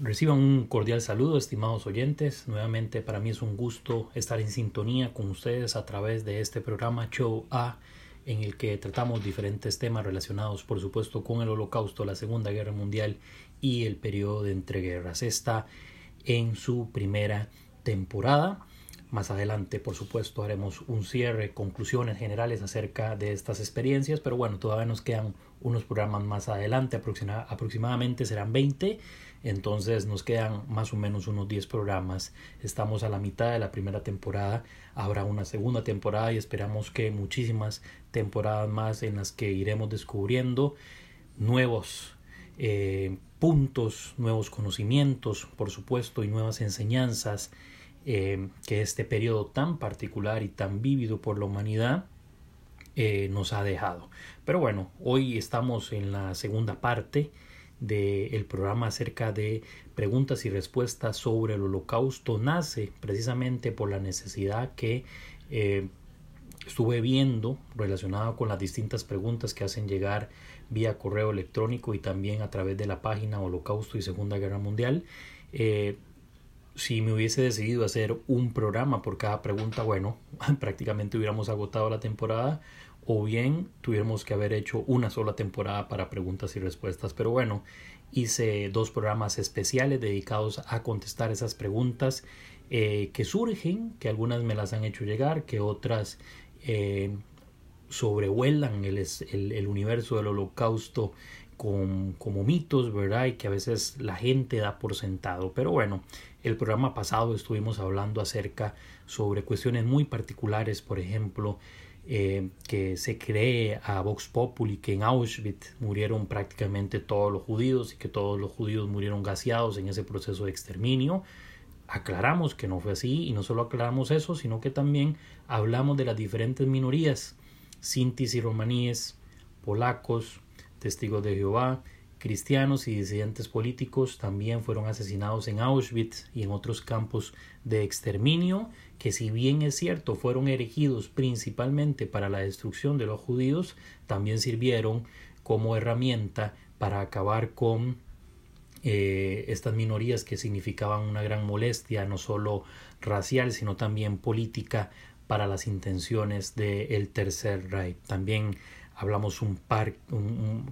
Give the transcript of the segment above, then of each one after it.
Reciban un cordial saludo, estimados oyentes. Nuevamente para mí es un gusto estar en sintonía con ustedes a través de este programa Show A, en el que tratamos diferentes temas relacionados, por supuesto, con el Holocausto, la Segunda Guerra Mundial y el periodo de entreguerras. Está en su primera temporada. Más adelante, por supuesto, haremos un cierre, conclusiones generales acerca de estas experiencias, pero bueno, todavía nos quedan unos programas más adelante, aproximadamente serán 20 entonces nos quedan más o menos unos 10 programas. Estamos a la mitad de la primera temporada. Habrá una segunda temporada y esperamos que muchísimas temporadas más en las que iremos descubriendo nuevos eh, puntos, nuevos conocimientos, por supuesto, y nuevas enseñanzas eh, que este periodo tan particular y tan vívido por la humanidad eh, nos ha dejado. Pero bueno, hoy estamos en la segunda parte del programa acerca de preguntas y respuestas sobre el holocausto nace precisamente por la necesidad que eh, estuve viendo relacionada con las distintas preguntas que hacen llegar vía correo electrónico y también a través de la página Holocausto y Segunda Guerra Mundial. Eh, si me hubiese decidido hacer un programa por cada pregunta, bueno, prácticamente hubiéramos agotado la temporada o bien tuviéramos que haber hecho una sola temporada para preguntas y respuestas. Pero bueno, hice dos programas especiales dedicados a contestar esas preguntas eh, que surgen, que algunas me las han hecho llegar, que otras eh, sobrevuelan el, el, universo del holocausto con, como mitos, ¿verdad? Y que a veces la gente da por sentado. Pero bueno, el programa pasado estuvimos hablando acerca sobre cuestiones muy particulares, por ejemplo, eh, que se cree a Vox Populi que en Auschwitz murieron prácticamente todos los judíos y que todos los judíos murieron gaseados en ese proceso de exterminio. Aclaramos que no fue así y no solo aclaramos eso, sino que también hablamos de las diferentes minorías, sintis y romaníes, polacos, testigos de Jehová, cristianos y disidentes políticos también fueron asesinados en Auschwitz y en otros campos de exterminio, que si bien es cierto fueron erigidos principalmente para la destrucción de los judíos, también sirvieron como herramienta para acabar con eh, estas minorías que significaban una gran molestia, no solo racial, sino también política para las intenciones del Tercer Reich. También hablamos un par,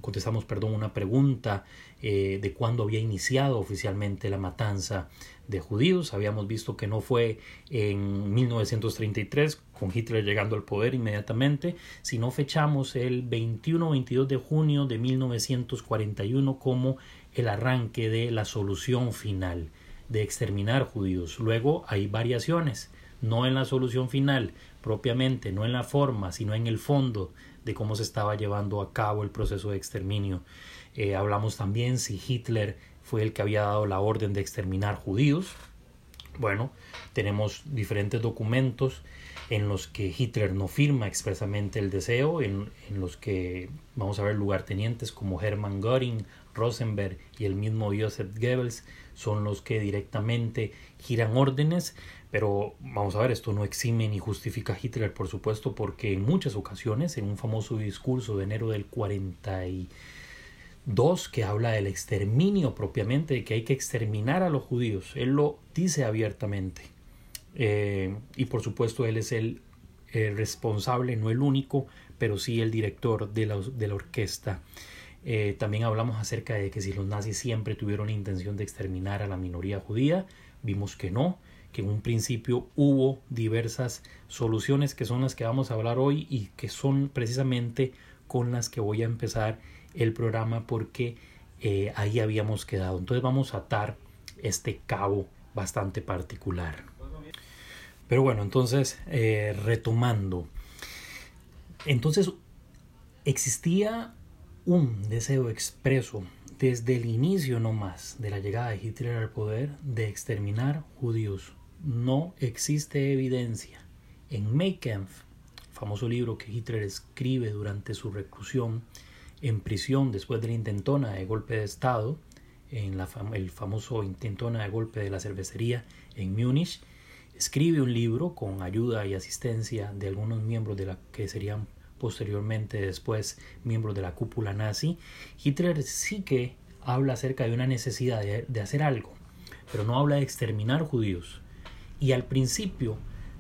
contestamos, perdón, una pregunta eh, de cuándo había iniciado oficialmente la matanza de judíos. Habíamos visto que no fue en 1933, con Hitler llegando al poder inmediatamente, sino fechamos el 21-22 de junio de 1941 como el arranque de la solución final de exterminar judíos. Luego hay variaciones, no en la solución final propiamente, no en la forma, sino en el fondo de cómo se estaba llevando a cabo el proceso de exterminio. Eh, hablamos también si Hitler fue el que había dado la orden de exterminar judíos. Bueno, tenemos diferentes documentos en los que Hitler no firma expresamente el deseo, en, en los que vamos a ver lugartenientes como Hermann Göring, Rosenberg y el mismo Joseph Goebbels son los que directamente giran órdenes, pero vamos a ver, esto no exime ni justifica a Hitler, por supuesto, porque en muchas ocasiones, en un famoso discurso de enero del 42, que habla del exterminio propiamente, de que hay que exterminar a los judíos, él lo dice abiertamente. Eh, y por supuesto, él es el, responsable, no el único, pero sí el director de la, de la orquesta. Eh, también hablamos acerca de que si los nazis siempre tuvieron la intención de exterminar a la minoría judía, vimos que no que en un principio hubo diversas soluciones que son las que vamos a hablar hoy y que son precisamente con las que voy a empezar el programa porque eh, ahí habíamos quedado. Entonces vamos a atar este cabo bastante particular. Pero bueno, entonces eh, retomando. Entonces existía un deseo expreso desde el inicio no más de la llegada de Hitler al poder de exterminar judíos no existe evidencia. En Mein Kampf, famoso libro que Hitler escribe durante su reclusión en prisión después de la intentona de golpe de Estado, en el famoso intentona de golpe de la cervecería en Múnich, escribe un libro con ayuda y asistencia de algunos miembros de la que serían posteriormente después miembros de la cúpula nazi. Hitler sí que habla acerca de una necesidad de, hacer algo, pero no habla de exterminar judíos. Y al principio,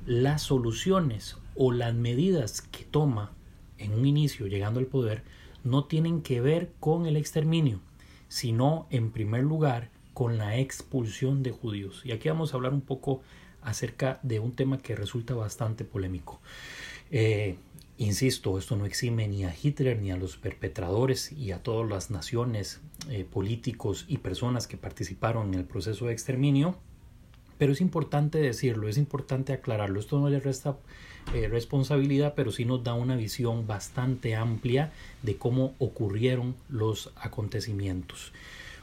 las soluciones o las medidas que toma en un inicio llegando al poder no tienen que ver con el exterminio, sino en primer lugar con la expulsión de judíos. Y aquí vamos a hablar un poco acerca de un tema que resulta bastante polémico. Eh, insisto, esto no exime ni a Hitler ni a los perpetradores y a todas las naciones, eh, políticos y personas que participaron en el proceso de exterminio, pero es importante decirlo, es importante aclararlo. Esto no le resta eh, responsabilidad, pero sí nos da una visión bastante amplia de cómo ocurrieron los acontecimientos.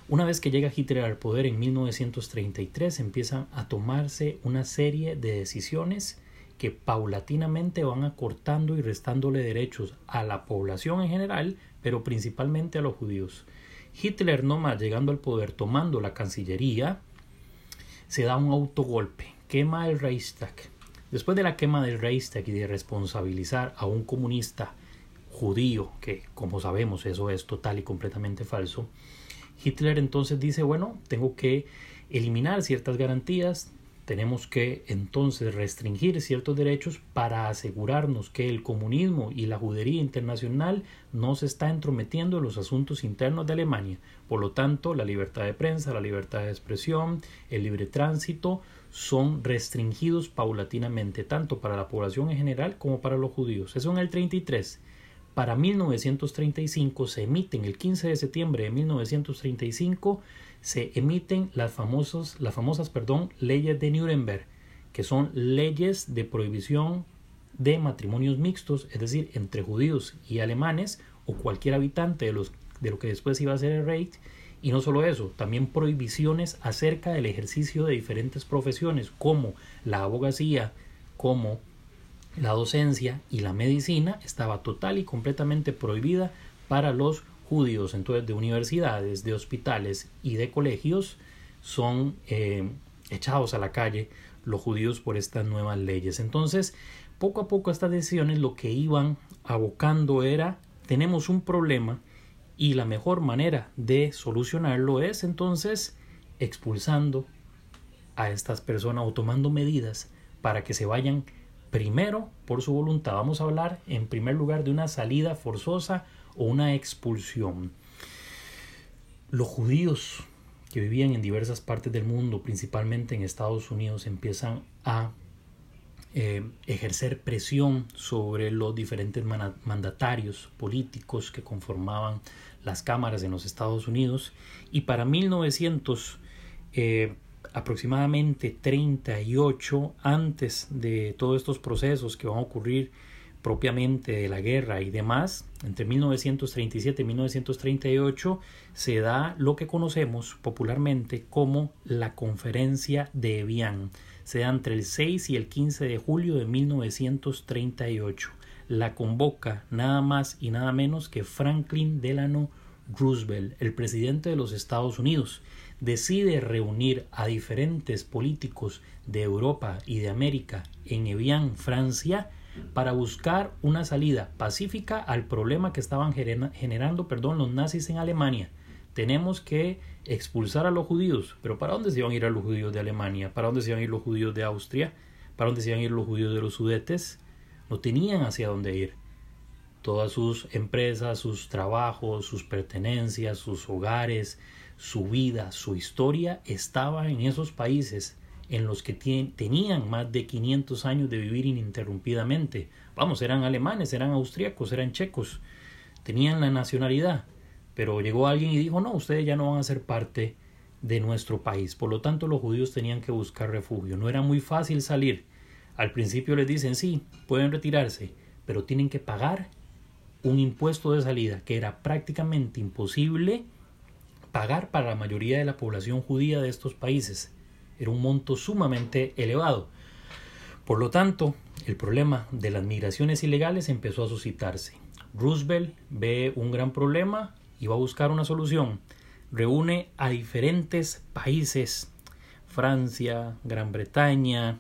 Una vez que llega Hitler al poder en 1933, empiezan a tomarse una serie de decisiones que paulatinamente van acortando y restándole derechos a la población en general, pero principalmente a los judíos. Hitler, nomás llegando al poder, tomando la Cancillería, se da un autogolpe, quema el Reichstag. Después de la quema del Reichstag y de responsabilizar a un comunista judío, que como sabemos eso es total y completamente falso, Hitler entonces dice, bueno, tengo que eliminar ciertas garantías, tenemos que entonces restringir ciertos derechos para asegurarnos que el comunismo y la judería internacional no se está entrometiendo en los asuntos internos de Alemania. Por lo tanto, la libertad de prensa, la libertad de expresión, el libre tránsito son restringidos paulatinamente, tanto para la población en general como para los judíos. Eso en el 33. Para 1935 se emiten el 15 de septiembre de 1935 se emiten las famosas, las famosas perdón, leyes de Nuremberg, que son leyes de prohibición de matrimonios mixtos, es decir, entre judíos y alemanes o cualquier habitante de, los, de lo que después iba a ser el Reich. Y no solo eso, también prohibiciones acerca del ejercicio de diferentes profesiones como la abogacía, como la docencia y la medicina estaba total y completamente prohibida para los judíos, entonces de universidades, de hospitales y de colegios son eh, echados a la calle los judíos por estas nuevas leyes. Entonces, poco a poco estas decisiones lo que iban abocando era tenemos un problema y la mejor manera de solucionarlo es entonces expulsando a estas personas o tomando medidas para que se vayan primero por su voluntad. Vamos a hablar en primer lugar de una salida forzosa o una expulsión. Los judíos que vivían en diversas partes del mundo, principalmente en Estados Unidos, empiezan a eh, ejercer presión sobre los diferentes mandatarios políticos que conformaban las cámaras en los Estados Unidos y para 1900 eh, aproximadamente 38 antes de todos estos procesos que van a ocurrir propiamente de la guerra y demás, entre 1937 y 1938 se da lo que conocemos popularmente como la Conferencia de Evian. Se da entre el 6 y el 15 de julio de 1938. La convoca nada más y nada menos que Franklin Delano Roosevelt, el presidente de los Estados Unidos. Decide reunir a diferentes políticos de Europa y de América en Evian, Francia, para buscar una salida pacífica al problema que estaban generando perdón, los nazis en Alemania. Tenemos que expulsar a los judíos. Pero ¿para dónde se iban a ir a los judíos de Alemania? ¿Para dónde se iban a ir los judíos de Austria? ¿Para dónde se iban a ir los judíos de los sudetes? No tenían hacia dónde ir. Todas sus empresas, sus trabajos, sus pertenencias, sus hogares, su vida, su historia estaba en esos países en los que tenían más de 500 años de vivir ininterrumpidamente. Vamos, eran alemanes, eran austríacos, eran checos, tenían la nacionalidad. Pero llegó alguien y dijo, no, ustedes ya no van a ser parte de nuestro país. Por lo tanto, los judíos tenían que buscar refugio. No era muy fácil salir. Al principio les dicen, sí, pueden retirarse, pero tienen que pagar un impuesto de salida que era prácticamente imposible pagar para la mayoría de la población judía de estos países. Era un monto sumamente elevado. Por lo tanto, el problema de las migraciones ilegales empezó a suscitarse. Roosevelt ve un gran problema y va a buscar una solución. Reúne a diferentes países, Francia, Gran Bretaña,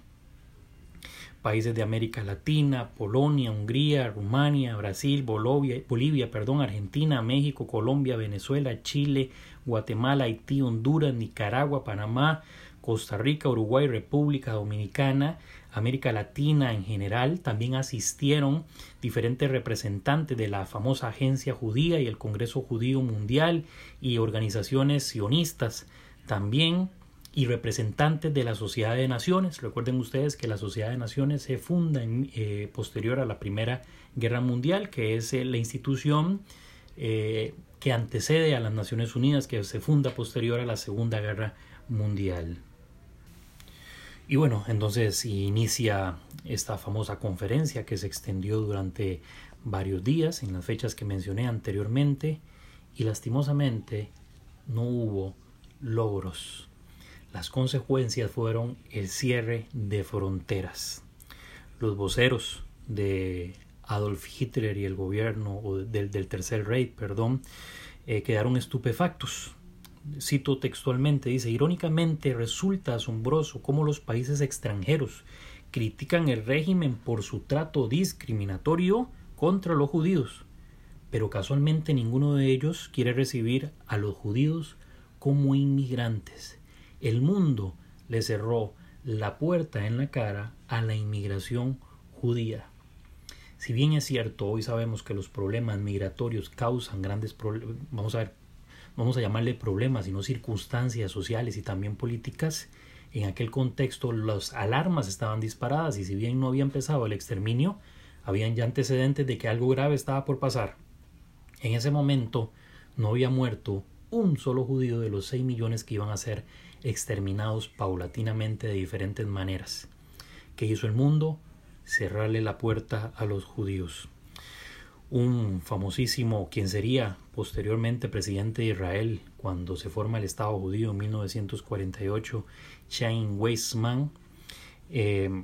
países de América Latina, Polonia, Hungría, Rumania, Brasil, Bolivia, Bolivia perdón, Argentina, México, Colombia, Venezuela, Chile, Guatemala, Haití, Honduras, Nicaragua, Panamá, Costa Rica, Uruguay, República Dominicana, América Latina en general. También asistieron diferentes representantes de la famosa Agencia Judía y el Congreso Judío Mundial y organizaciones sionistas. También y representantes de la Sociedad de Naciones. Recuerden ustedes que la Sociedad de Naciones se funda en, eh, posterior a la Primera Guerra Mundial, que es eh, la institución eh, que antecede a las Naciones Unidas, que se funda posterior a la Segunda Guerra Mundial. Y bueno, entonces inicia esta famosa conferencia que se extendió durante varios días en las fechas que mencioné anteriormente y lastimosamente no hubo logros las consecuencias fueron el cierre de fronteras. Los voceros de Adolf Hitler y el gobierno del, Tercer Reich, perdón, eh, quedaron estupefactos. Cito textualmente, dice, irónicamente resulta asombroso cómo los países extranjeros critican el régimen por su trato discriminatorio contra los judíos, pero casualmente ninguno de ellos quiere recibir a los judíos como inmigrantes el mundo le cerró la puerta en la cara a la inmigración judía. Si bien es cierto, hoy sabemos que los problemas migratorios causan grandes problemas, vamos a ver, vamos a llamarle problemas, sino circunstancias sociales y también políticas, en aquel contexto las alarmas estaban disparadas y si bien no había empezado el exterminio, habían ya antecedentes de que algo grave estaba por pasar. En ese momento no había muerto un solo judío de los 6 millones que iban a ser exterminados paulatinamente de diferentes maneras. ¿Qué hizo el mundo? Cerrarle la puerta a los judíos. Un famosísimo, quien sería posteriormente presidente de Israel cuando se forma el Estado judío en 1948, Chaim Weizmann, eh,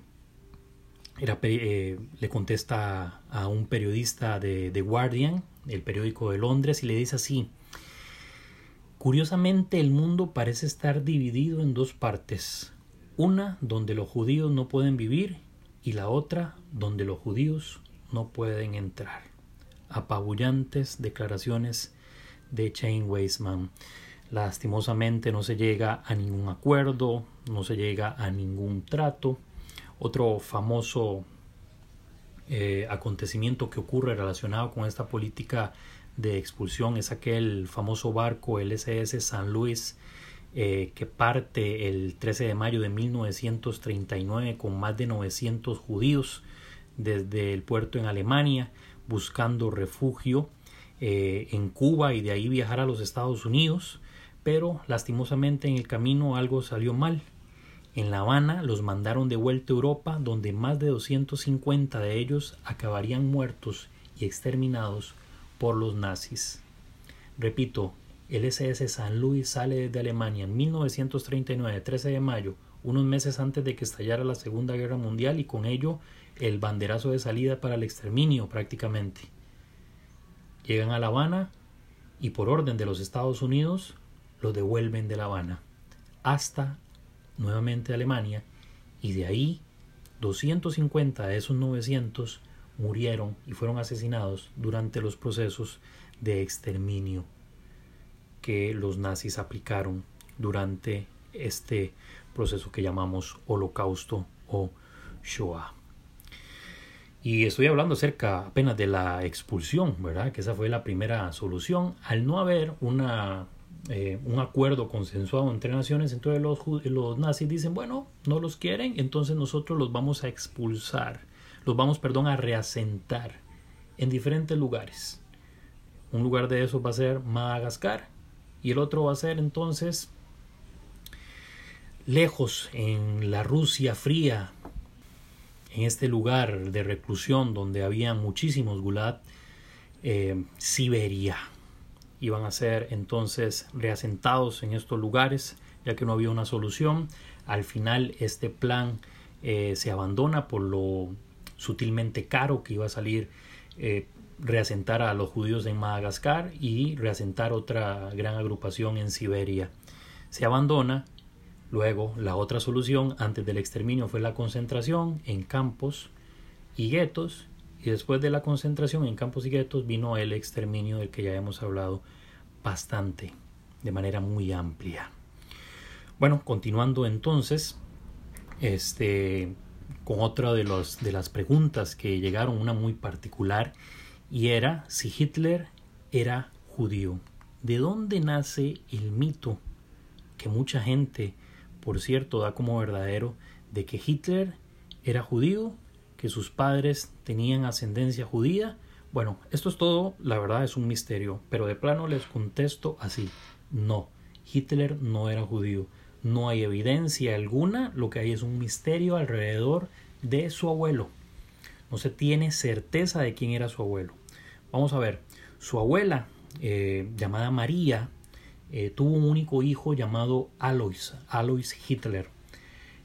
era, eh, le contesta a un periodista de The Guardian, el periódico de Londres, y le dice así, Curiosamente el mundo parece estar dividido en dos partes, una donde los judíos no pueden vivir y la otra donde los judíos no pueden entrar. Apabullantes declaraciones de Chain Weisman. Lastimosamente no se llega a ningún acuerdo, no se llega a ningún trato. Otro famoso eh, acontecimiento que ocurre relacionado con esta política de expulsión es aquel famoso barco, el SS San Luis, eh, que parte el 13 de mayo de 1939 con más de 900 judíos desde el puerto en Alemania buscando refugio eh, en Cuba y de ahí viajar a los Estados Unidos, pero lastimosamente en el camino algo salió mal. En La Habana los mandaron de vuelta a Europa, donde más de 250 de ellos acabarían muertos y exterminados por los nazis. Repito, el SS San Luis sale desde Alemania en 1939, 13 de mayo, unos meses antes de que estallara la Segunda Guerra Mundial y con ello el banderazo de salida para el exterminio prácticamente. Llegan a La Habana y por orden de los Estados Unidos lo devuelven de La Habana hasta nuevamente Alemania y de ahí 250 de esos 900 murieron y fueron asesinados durante los procesos de exterminio que los nazis aplicaron durante este proceso que llamamos holocausto o Shoah. Y estoy hablando acerca apenas de la expulsión, ¿verdad? Que esa fue la primera solución. Al no haber una, eh, un acuerdo consensuado entre naciones, entonces los, los nazis dicen, bueno, no los quieren, entonces nosotros los vamos a expulsar los vamos, perdón, a reasentar en diferentes lugares. Un lugar de esos va a ser Madagascar y el otro va a ser entonces lejos en la Rusia fría, en este lugar de reclusión donde había muchísimos gulag, eh, Siberia. Iban a ser entonces reasentados en estos lugares, ya que no había una solución. Al final este plan eh, se abandona por lo sutilmente caro que iba a salir eh, reasentar a los judíos en Madagascar y reasentar otra gran agrupación en Siberia. Se abandona, Luego, la otra solución antes del exterminio fue la concentración en campos y guetos. Y después de la concentración en campos y guetos vino el exterminio del que ya hemos hablado bastante, de manera muy amplia. Bueno, continuando entonces, este, con otra de, los, de las preguntas que llegaron, una muy particular, y era si Hitler era judío. ¿De dónde nace el mito que mucha gente, por cierto, da como verdadero de que Hitler era judío, que sus padres tenían ascendencia judía? Bueno, esto es todo, la verdad es un misterio, pero de plano les contesto así, no, Hitler no era judío. No hay evidencia alguna, lo que hay es un misterio alrededor de su abuelo. No se tiene certeza de quién era su abuelo. Vamos a ver, su abuela, eh, llamada María, eh, tuvo un único hijo llamado Alois, Alois Hitler.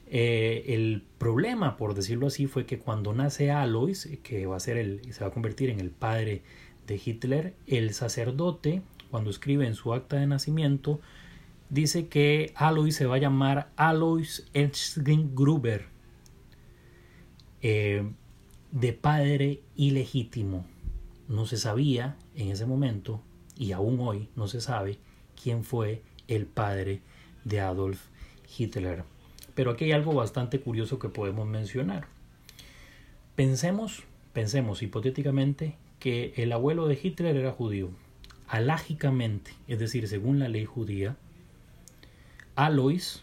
Eh, el problema, por decirlo así, fue que cuando nace Alois, que va a ser el, se va a convertir en el padre de Hitler, el sacerdote, cuando escribe en su acta de nacimiento, dice que Alois se va a llamar Alois Ernstling Gruber, eh, de padre ilegítimo. No se sabía en ese momento, y aún hoy no se sabe, quién fue el padre de Adolf Hitler. Pero aquí hay algo bastante curioso que podemos mencionar. Pensemos, pensemos hipotéticamente que el abuelo de Hitler era judío. Alágicamente, es decir, según la ley judía, Alois,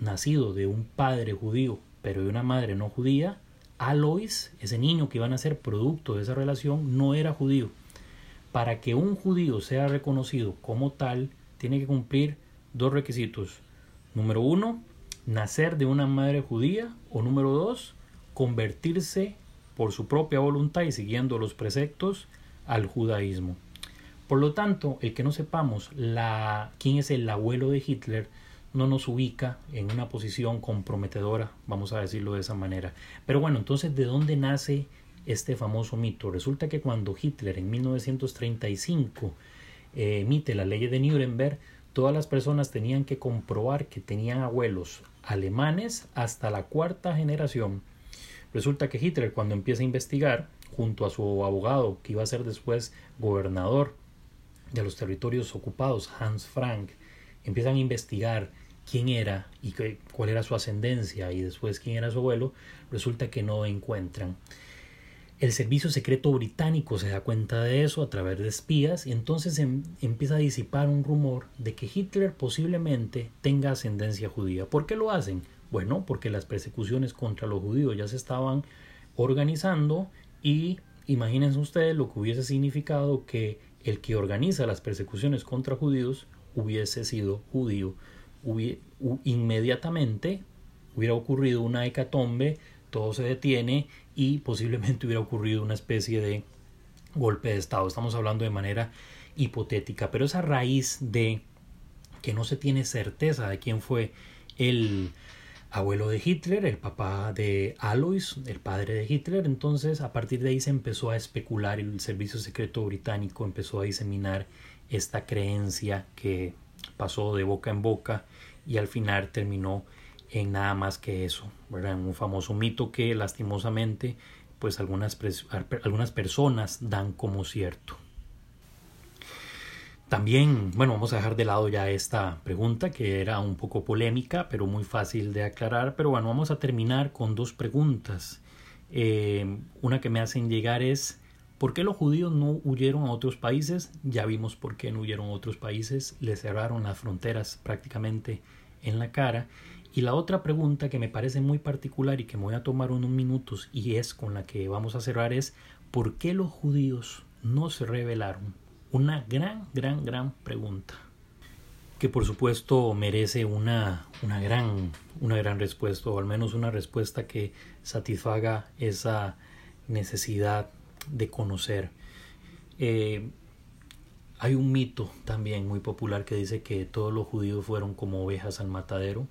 nacido de un padre judío, pero de una madre no judía, Alois, ese niño que iba a nacer producto de esa relación, no era judío. Para que un judío sea reconocido como tal, tiene que cumplir dos requisitos. Número uno, nacer de una madre judía. O número dos, convertirse por su propia voluntad y siguiendo los preceptos al judaísmo. Por lo tanto, el que no sepamos quién es el abuelo de Hitler no nos ubica en una posición comprometedora, vamos a decirlo de esa manera. Pero bueno, entonces, ¿de dónde nace este famoso mito? Resulta que cuando Hitler en 1935 eh, emite la ley de Nuremberg, todas las personas tenían que comprobar que tenían abuelos alemanes hasta la cuarta generación. Resulta que Hitler cuando empieza a investigar, junto a su abogado, que iba a ser después gobernador de los territorios ocupados, Hans Frank, empiezan a investigar quién era y cuál era su ascendencia y después quién era su abuelo, resulta que no encuentran. El servicio secreto británico se da cuenta de eso a través de espías y entonces em, empieza a disipar un rumor de que Hitler posiblemente tenga ascendencia judía. ¿Por qué lo hacen? Bueno, porque las persecuciones contra los judíos ya se estaban organizando y imagínense ustedes lo que hubiese significado que el que organiza las persecuciones contra judíos hubiese sido judío, inmediatamente hubiera ocurrido una hecatombe, todo se detiene y posiblemente hubiera ocurrido una especie de golpe de Estado. Estamos hablando de manera hipotética, pero esa raíz de que no se tiene certeza de quién fue el abuelo de Hitler, el papá de Alois, el padre de Hitler. Entonces, a partir de ahí se empezó a especular el servicio secreto británico empezó a diseminar esta creencia que pasó de boca en boca y al final terminó en nada más que eso, ¿verdad? En un famoso mito que lastimosamente pues algunas, algunas personas dan como cierto. También, bueno, vamos a dejar de lado ya esta pregunta que era un poco polémica, pero muy fácil de aclarar. Pero bueno, vamos a terminar con dos preguntas. Eh, una que me hacen llegar es, ¿por qué los judíos no huyeron a otros países? Ya vimos por qué no huyeron a otros países, les cerraron las fronteras prácticamente en la cara. Y la otra pregunta que me parece muy particular y que me voy a tomar unos minutos y es con la que vamos a cerrar es, ¿por qué los judíos no se rebelaron? Una gran, gran, gran pregunta que por supuesto merece una, una, gran, una gran respuesta o al menos una respuesta que satisfaga esa necesidad de conocer. Eh, hay un mito también muy popular que dice que todos los judíos fueron como ovejas al matadero,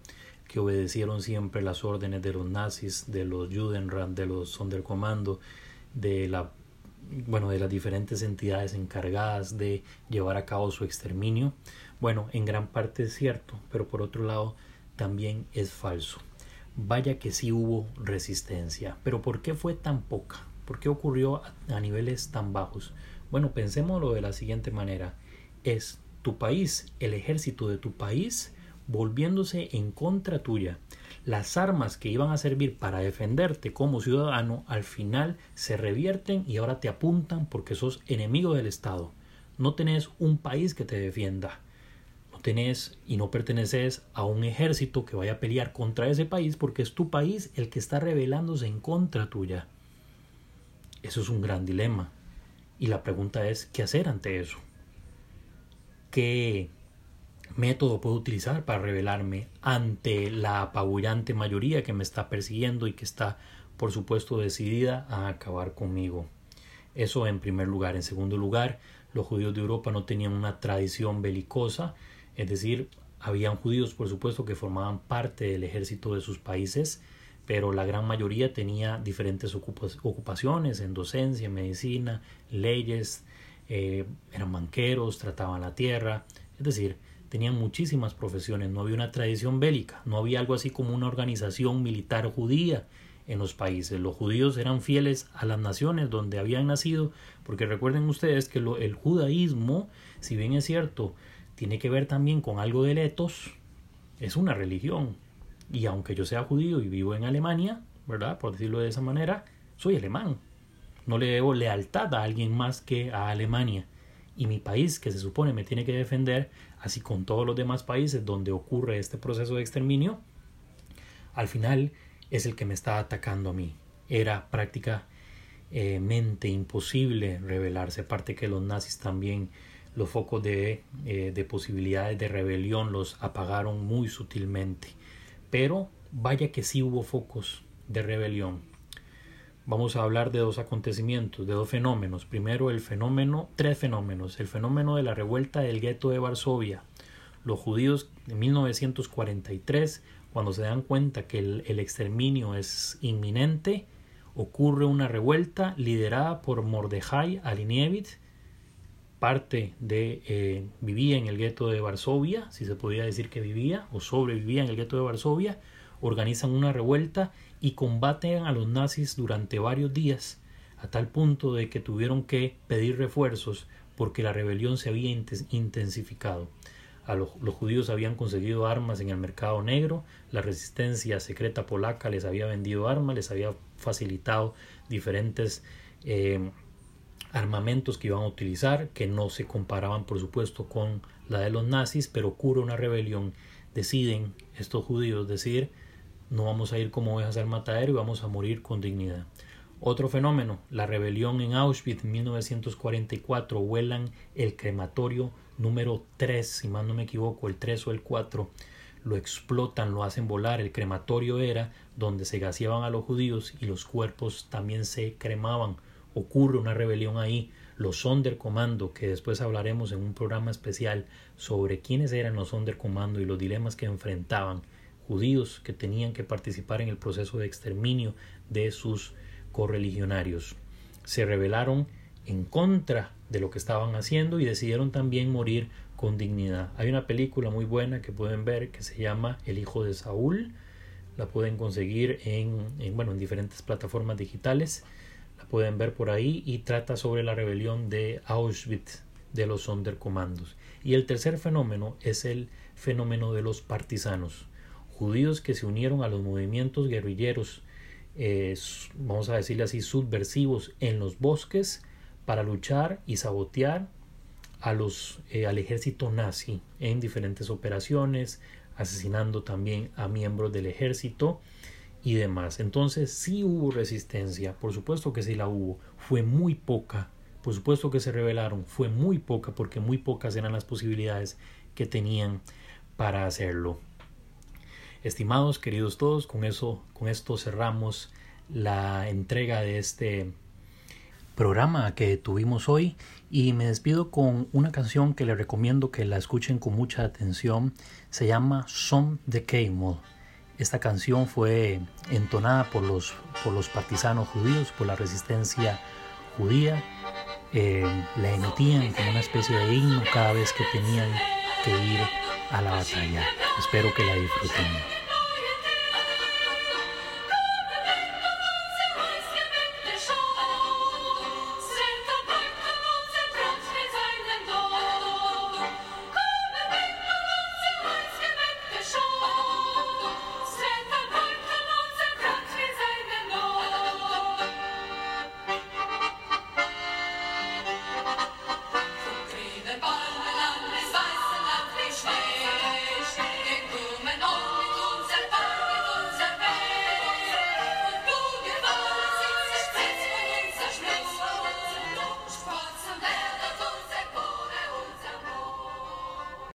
que obedecieron siempre las órdenes de los nazis, de los Judenrat, de los Sonderkommando, de la bueno, de las diferentes entidades encargadas de llevar a cabo su exterminio. Bueno, en gran parte es cierto, pero por otro lado también es falso. Vaya que sí hubo resistencia, pero ¿por qué fue tan poca? ¿Por qué ocurrió a, niveles tan bajos? Bueno, pensémoslo de la siguiente manera. Es tu país, el ejército de tu país, volviéndose en contra tuya. Las armas que iban a servir para defenderte como ciudadano al final se revierten y ahora te apuntan porque sos enemigo del Estado. No tenés un país que te defienda. No tenés y no perteneces a un ejército que vaya a pelear contra ese país porque es tu país el que está rebelándose en contra tuya. Eso es un gran dilema. Y la pregunta es, ¿qué hacer ante eso? ¿Qué método puedo utilizar para rebelarme ante la apabullante mayoría que me está persiguiendo y que está, por supuesto, decidida a acabar conmigo? Eso en primer lugar. En segundo lugar, los judíos de Europa no tenían una tradición belicosa, es decir, habían judíos, por supuesto, que formaban parte del ejército de sus países, pero la gran mayoría tenía diferentes ocupaciones en docencia, en medicina, leyes, eh, eran banqueros, trataban la tierra, es decir, tenían muchísimas profesiones, no había una tradición bélica, no había algo así como una organización militar judía en los países. Los judíos eran fieles a las naciones donde habían nacido, porque recuerden ustedes que el judaísmo, si bien es cierto, tiene que ver también con algo de letos, es una religión, y aunque yo sea judío y vivo en Alemania, ¿verdad? Por decirlo de esa manera, soy alemán. No le debo lealtad a alguien más que a Alemania. Y mi país, que se supone me tiene que defender, así con todos los demás países donde ocurre este proceso de exterminio, al final es el que me está atacando a mí. Era prácticamente imposible rebelarse, aparte que los nazis también los focos de, eh, de posibilidades de rebelión los apagaron muy sutilmente. Pero vaya que sí hubo focos de rebelión. Vamos a hablar de dos acontecimientos, de dos fenómenos. Primero el fenómeno, tres fenómenos. El fenómeno de la revuelta del gueto de Varsovia. Los judíos en 1943, cuando se dan cuenta que el, exterminio es inminente, ocurre una revuelta liderada por Mordejai Alinievich, parte de eh, vivía en el gueto de Varsovia, si se podía decir que vivía o sobrevivía en el gueto de Varsovia, organizan una revuelta y combaten a los nazis durante varios días, a tal punto de que tuvieron que pedir refuerzos porque la rebelión se había intensificado. A los, judíos habían conseguido armas en el mercado negro, la resistencia secreta polaca les había vendido armas, les había facilitado diferentes eh, armamentos que iban a utilizar, que no se comparaban por supuesto con la de los nazis, pero ocurre una rebelión, deciden estos judíos decir no vamos a ir como ovejas al matadero y vamos a morir con dignidad. Otro fenómeno, la rebelión en Auschwitz en 1944, vuelan el crematorio número 3, si mal no me equivoco, el 3 o el 4, lo explotan, lo hacen volar. El crematorio era donde se gaseaban a los judíos y los cuerpos también se cremaban ocurre una rebelión ahí, los Sonderkommando, que después hablaremos en un programa especial sobre quiénes eran los Sonderkommando y los dilemas que enfrentaban judíos que tenían que participar en el proceso de exterminio de sus correligionarios. Se rebelaron en contra de lo que estaban haciendo y decidieron también morir con dignidad. Hay una película muy buena que pueden ver que se llama El hijo de Saúl. La pueden conseguir en, en bueno, en diferentes plataformas digitales pueden ver por ahí y trata sobre la rebelión de Auschwitz de los Sonderkommandos. Y el tercer fenómeno es el fenómeno de los partisanos, judíos que se unieron a los movimientos guerrilleros, eh, vamos a decirle así, subversivos en los bosques para luchar y sabotear a los, eh, al ejército nazi en diferentes operaciones, asesinando también a miembros del ejército y demás. Entonces sí hubo resistencia, por supuesto que sí la hubo, fue muy poca, por supuesto que se rebelaron, fue muy poca porque muy pocas eran las posibilidades que tenían para hacerlo. Estimados, queridos todos, con eso, con esto cerramos la entrega de este programa que tuvimos hoy y me despido con una canción que les recomiendo que la escuchen con mucha atención. Se llama Son de Camel esta canción fue entonada por los, por los partisanos judíos, por la resistencia judía. Eh, la emitían como una especie de himno cada vez que tenían que ir a la batalla. Espero que la disfruten.